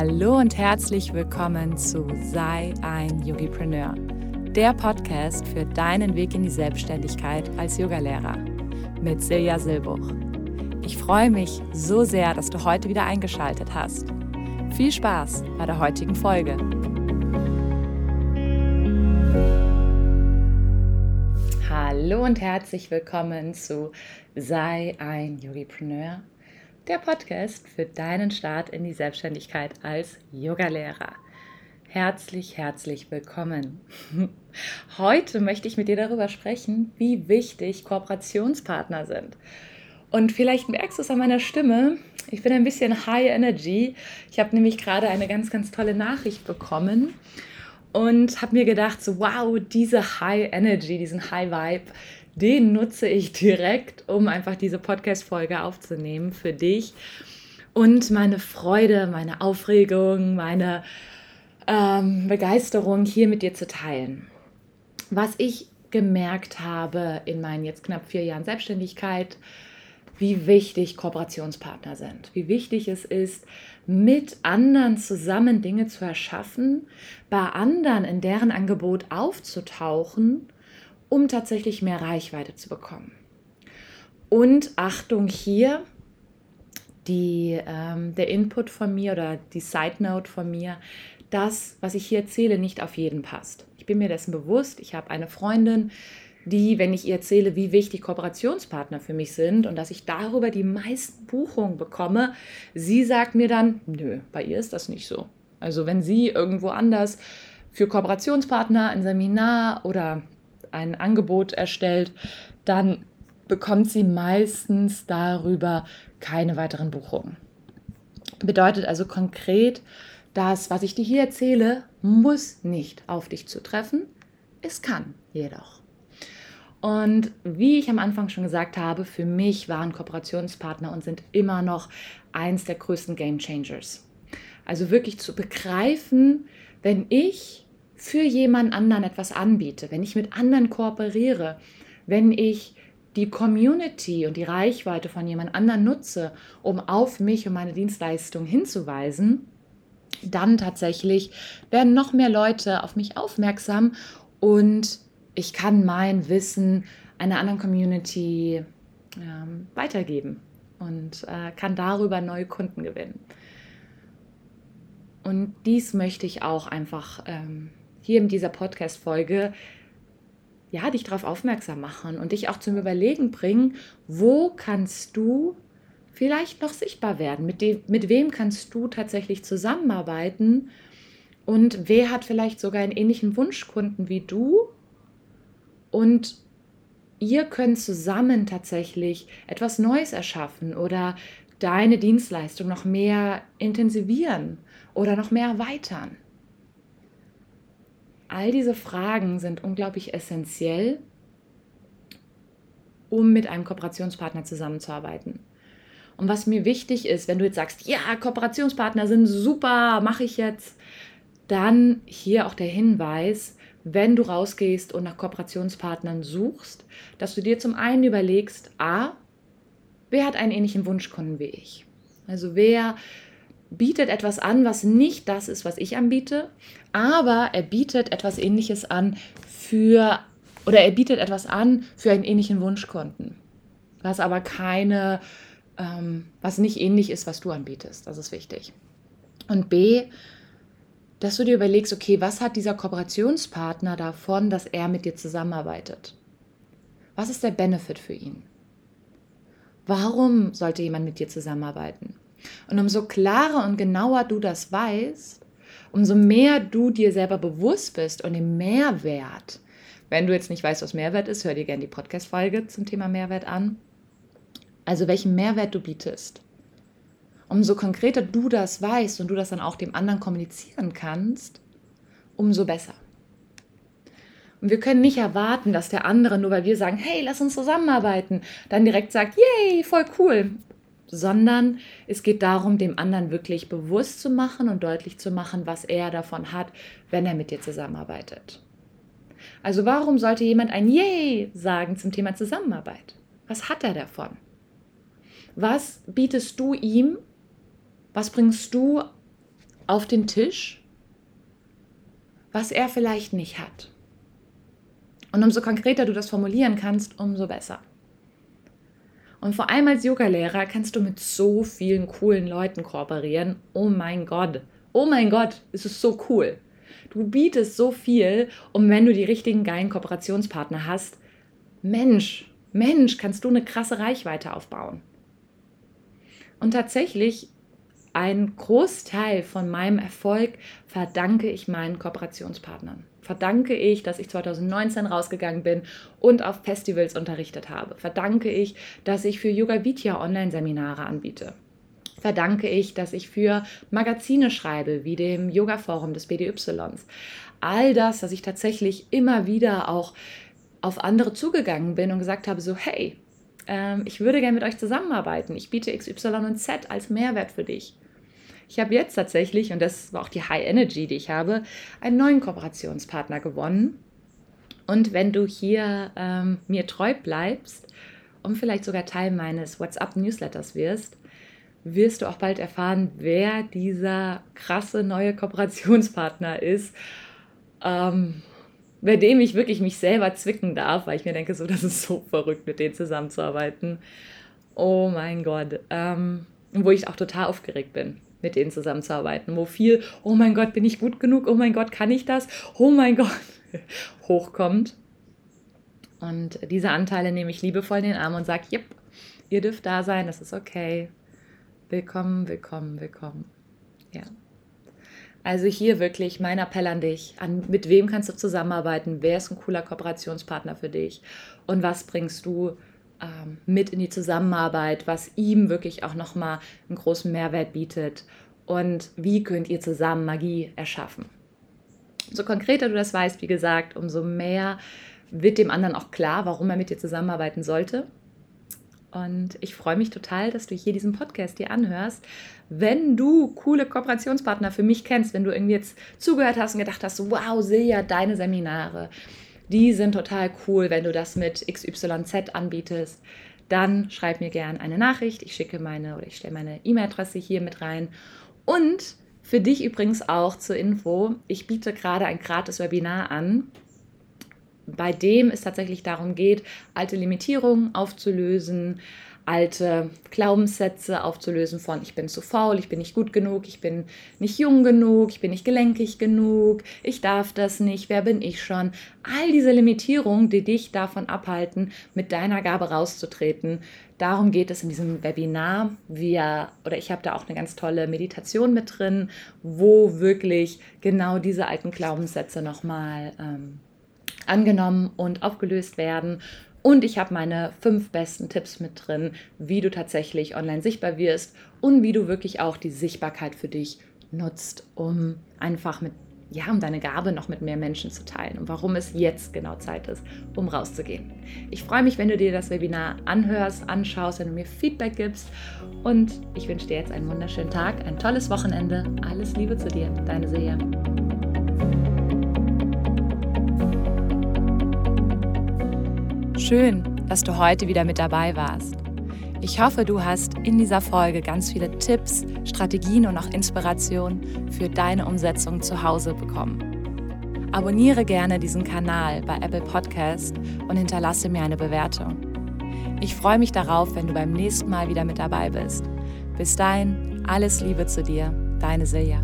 Hallo und herzlich willkommen zu Sei ein Yogipreneur, der Podcast für deinen Weg in die Selbstständigkeit als Yogalehrer mit Silja Silbuch. Ich freue mich so sehr, dass du heute wieder eingeschaltet hast. Viel Spaß bei der heutigen Folge. Hallo und herzlich willkommen zu Sei ein Yogipreneur, der Podcast für deinen Start in die Selbstständigkeit als Yogalehrer. Herzlich, herzlich willkommen. Heute möchte ich mit dir darüber sprechen, wie wichtig Kooperationspartner sind. Und vielleicht merkst du es an meiner Stimme, ich bin ein bisschen high energy. Ich habe nämlich gerade eine ganz, ganz tolle Nachricht bekommen und habe mir gedacht, so wow, diese High Energy, diesen High Vibe, den nutze ich direkt, um einfach diese Podcast-Folge aufzunehmen für dich und meine Freude, meine Aufregung, meine ähm, Begeisterung hier mit dir zu teilen. Was ich gemerkt habe in meinen jetzt knapp vier Jahren Selbstständigkeit, wie wichtig Kooperationspartner sind, wie wichtig es ist, mit anderen zusammen Dinge zu erschaffen, bei anderen in deren Angebot aufzutauchen um tatsächlich mehr Reichweite zu bekommen. Und Achtung hier, die, ähm, der Input von mir oder die Side Note von mir, das, was ich hier erzähle, nicht auf jeden passt. Ich bin mir dessen bewusst. Ich habe eine Freundin, die, wenn ich ihr erzähle, wie wichtig Kooperationspartner für mich sind und dass ich darüber die meisten Buchungen bekomme, sie sagt mir dann, nö, bei ihr ist das nicht so. Also wenn sie irgendwo anders für Kooperationspartner ein Seminar oder ein Angebot erstellt, dann bekommt sie meistens darüber keine weiteren Buchungen. Bedeutet also konkret, das, was ich dir hier erzähle, muss nicht auf dich zutreffen. Es kann jedoch. Und wie ich am Anfang schon gesagt habe, für mich waren Kooperationspartner und sind immer noch eins der größten Game Changers. Also wirklich zu begreifen, wenn ich für jemand anderen etwas anbiete, wenn ich mit anderen kooperiere, wenn ich die Community und die Reichweite von jemand anderen nutze, um auf mich und meine Dienstleistung hinzuweisen, dann tatsächlich werden noch mehr Leute auf mich aufmerksam und ich kann mein Wissen einer anderen Community ähm, weitergeben und äh, kann darüber neue Kunden gewinnen. Und dies möchte ich auch einfach ähm, hier in dieser Podcast-Folge ja, dich darauf aufmerksam machen und dich auch zum Überlegen bringen, wo kannst du vielleicht noch sichtbar werden? Mit, dem, mit wem kannst du tatsächlich zusammenarbeiten? Und wer hat vielleicht sogar einen ähnlichen Wunschkunden wie du? Und ihr könnt zusammen tatsächlich etwas Neues erschaffen oder deine Dienstleistung noch mehr intensivieren oder noch mehr erweitern. All diese Fragen sind unglaublich essentiell, um mit einem Kooperationspartner zusammenzuarbeiten. Und was mir wichtig ist, wenn du jetzt sagst, ja, Kooperationspartner sind super, mache ich jetzt, dann hier auch der Hinweis, wenn du rausgehst und nach Kooperationspartnern suchst, dass du dir zum einen überlegst, a, wer hat einen ähnlichen Wunschkunden wie ich? Also wer bietet etwas an, was nicht das ist, was ich anbiete, aber er bietet etwas Ähnliches an für, oder er bietet etwas an für einen ähnlichen Wunschkunden, was aber keine, ähm, was nicht ähnlich ist, was du anbietest. Das ist wichtig. Und B, dass du dir überlegst, okay, was hat dieser Kooperationspartner davon, dass er mit dir zusammenarbeitet? Was ist der Benefit für ihn? Warum sollte jemand mit dir zusammenarbeiten? Und umso klarer und genauer du das weißt, umso mehr du dir selber bewusst bist und den Mehrwert, wenn du jetzt nicht weißt, was Mehrwert ist, hör dir gerne die Podcast-Folge zum Thema Mehrwert an. Also welchen Mehrwert du bietest. Umso konkreter du das weißt und du das dann auch dem anderen kommunizieren kannst, umso besser. Und wir können nicht erwarten, dass der andere, nur weil wir sagen, hey, lass uns zusammenarbeiten, dann direkt sagt, yay, voll cool sondern es geht darum, dem anderen wirklich bewusst zu machen und deutlich zu machen, was er davon hat, wenn er mit dir zusammenarbeitet. Also warum sollte jemand ein Yay sagen zum Thema Zusammenarbeit? Was hat er davon? Was bietest du ihm? Was bringst du auf den Tisch, was er vielleicht nicht hat. Und umso konkreter du das formulieren kannst, umso besser. Und vor allem als Yogalehrer kannst du mit so vielen coolen Leuten kooperieren. Oh mein Gott, oh mein Gott, es ist so cool. Du bietest so viel und wenn du die richtigen geilen Kooperationspartner hast, Mensch, Mensch, kannst du eine krasse Reichweite aufbauen. Und tatsächlich, ein Großteil von meinem Erfolg verdanke ich meinen Kooperationspartnern. Verdanke ich, dass ich 2019 rausgegangen bin und auf Festivals unterrichtet habe. Verdanke ich, dass ich für Yoga Vidya Online-Seminare anbiete. Verdanke ich, dass ich für Magazine schreibe, wie dem Yoga Forum des BDYs. All das, dass ich tatsächlich immer wieder auch auf andere zugegangen bin und gesagt habe, so hey, ähm, ich würde gerne mit euch zusammenarbeiten. Ich biete XY und Z als Mehrwert für dich. Ich habe jetzt tatsächlich, und das war auch die High Energy, die ich habe, einen neuen Kooperationspartner gewonnen. Und wenn du hier ähm, mir treu bleibst und vielleicht sogar Teil meines WhatsApp-Newsletters wirst, wirst du auch bald erfahren, wer dieser krasse neue Kooperationspartner ist. Ähm, bei dem ich wirklich mich selber zwicken darf, weil ich mir denke, so, das ist so verrückt, mit denen zusammenzuarbeiten. Oh mein Gott. Ähm, wo ich auch total aufgeregt bin, mit denen zusammenzuarbeiten. Wo viel, oh mein Gott, bin ich gut genug? Oh mein Gott, kann ich das? Oh mein Gott, hochkommt. Und diese Anteile nehme ich liebevoll in den Arm und sage, yep, ihr dürft da sein, das ist okay. Willkommen, willkommen, willkommen. Ja. Also hier wirklich mein Appell an dich, an mit wem kannst du zusammenarbeiten, wer ist ein cooler Kooperationspartner für dich und was bringst du ähm, mit in die Zusammenarbeit, was ihm wirklich auch nochmal einen großen Mehrwert bietet und wie könnt ihr zusammen Magie erschaffen. So konkreter du das weißt, wie gesagt, umso mehr wird dem anderen auch klar, warum er mit dir zusammenarbeiten sollte und ich freue mich total, dass du hier diesen Podcast dir anhörst. Wenn du coole Kooperationspartner für mich kennst, wenn du irgendwie jetzt zugehört hast und gedacht hast, wow, Silja, deine Seminare, die sind total cool, wenn du das mit XYZ anbietest, dann schreib mir gerne eine Nachricht. Ich schicke meine oder ich stelle meine E-Mail-Adresse hier mit rein. Und für dich übrigens auch zur Info, ich biete gerade ein gratis Webinar an bei dem es tatsächlich darum geht, alte Limitierungen aufzulösen, alte Glaubenssätze aufzulösen von ich bin zu faul, ich bin nicht gut genug, ich bin nicht jung genug, ich bin nicht gelenkig genug, ich darf das nicht, wer bin ich schon? All diese Limitierungen, die dich davon abhalten, mit deiner Gabe rauszutreten. Darum geht es in diesem Webinar. Wir oder ich habe da auch eine ganz tolle Meditation mit drin, wo wirklich genau diese alten Glaubenssätze nochmal ähm, angenommen und aufgelöst werden. Und ich habe meine fünf besten Tipps mit drin, wie du tatsächlich online sichtbar wirst und wie du wirklich auch die Sichtbarkeit für dich nutzt, um einfach mit, ja, um deine Gabe noch mit mehr Menschen zu teilen und warum es jetzt genau Zeit ist, um rauszugehen. Ich freue mich, wenn du dir das Webinar anhörst, anschaust, wenn du mir Feedback gibst und ich wünsche dir jetzt einen wunderschönen Tag, ein tolles Wochenende. Alles Liebe zu dir, deine Seher. Schön, dass du heute wieder mit dabei warst. Ich hoffe, du hast in dieser Folge ganz viele Tipps, Strategien und auch Inspirationen für deine Umsetzung zu Hause bekommen. Abonniere gerne diesen Kanal bei Apple Podcast und hinterlasse mir eine Bewertung. Ich freue mich darauf, wenn du beim nächsten Mal wieder mit dabei bist. Bis dahin, alles Liebe zu dir, deine Silja.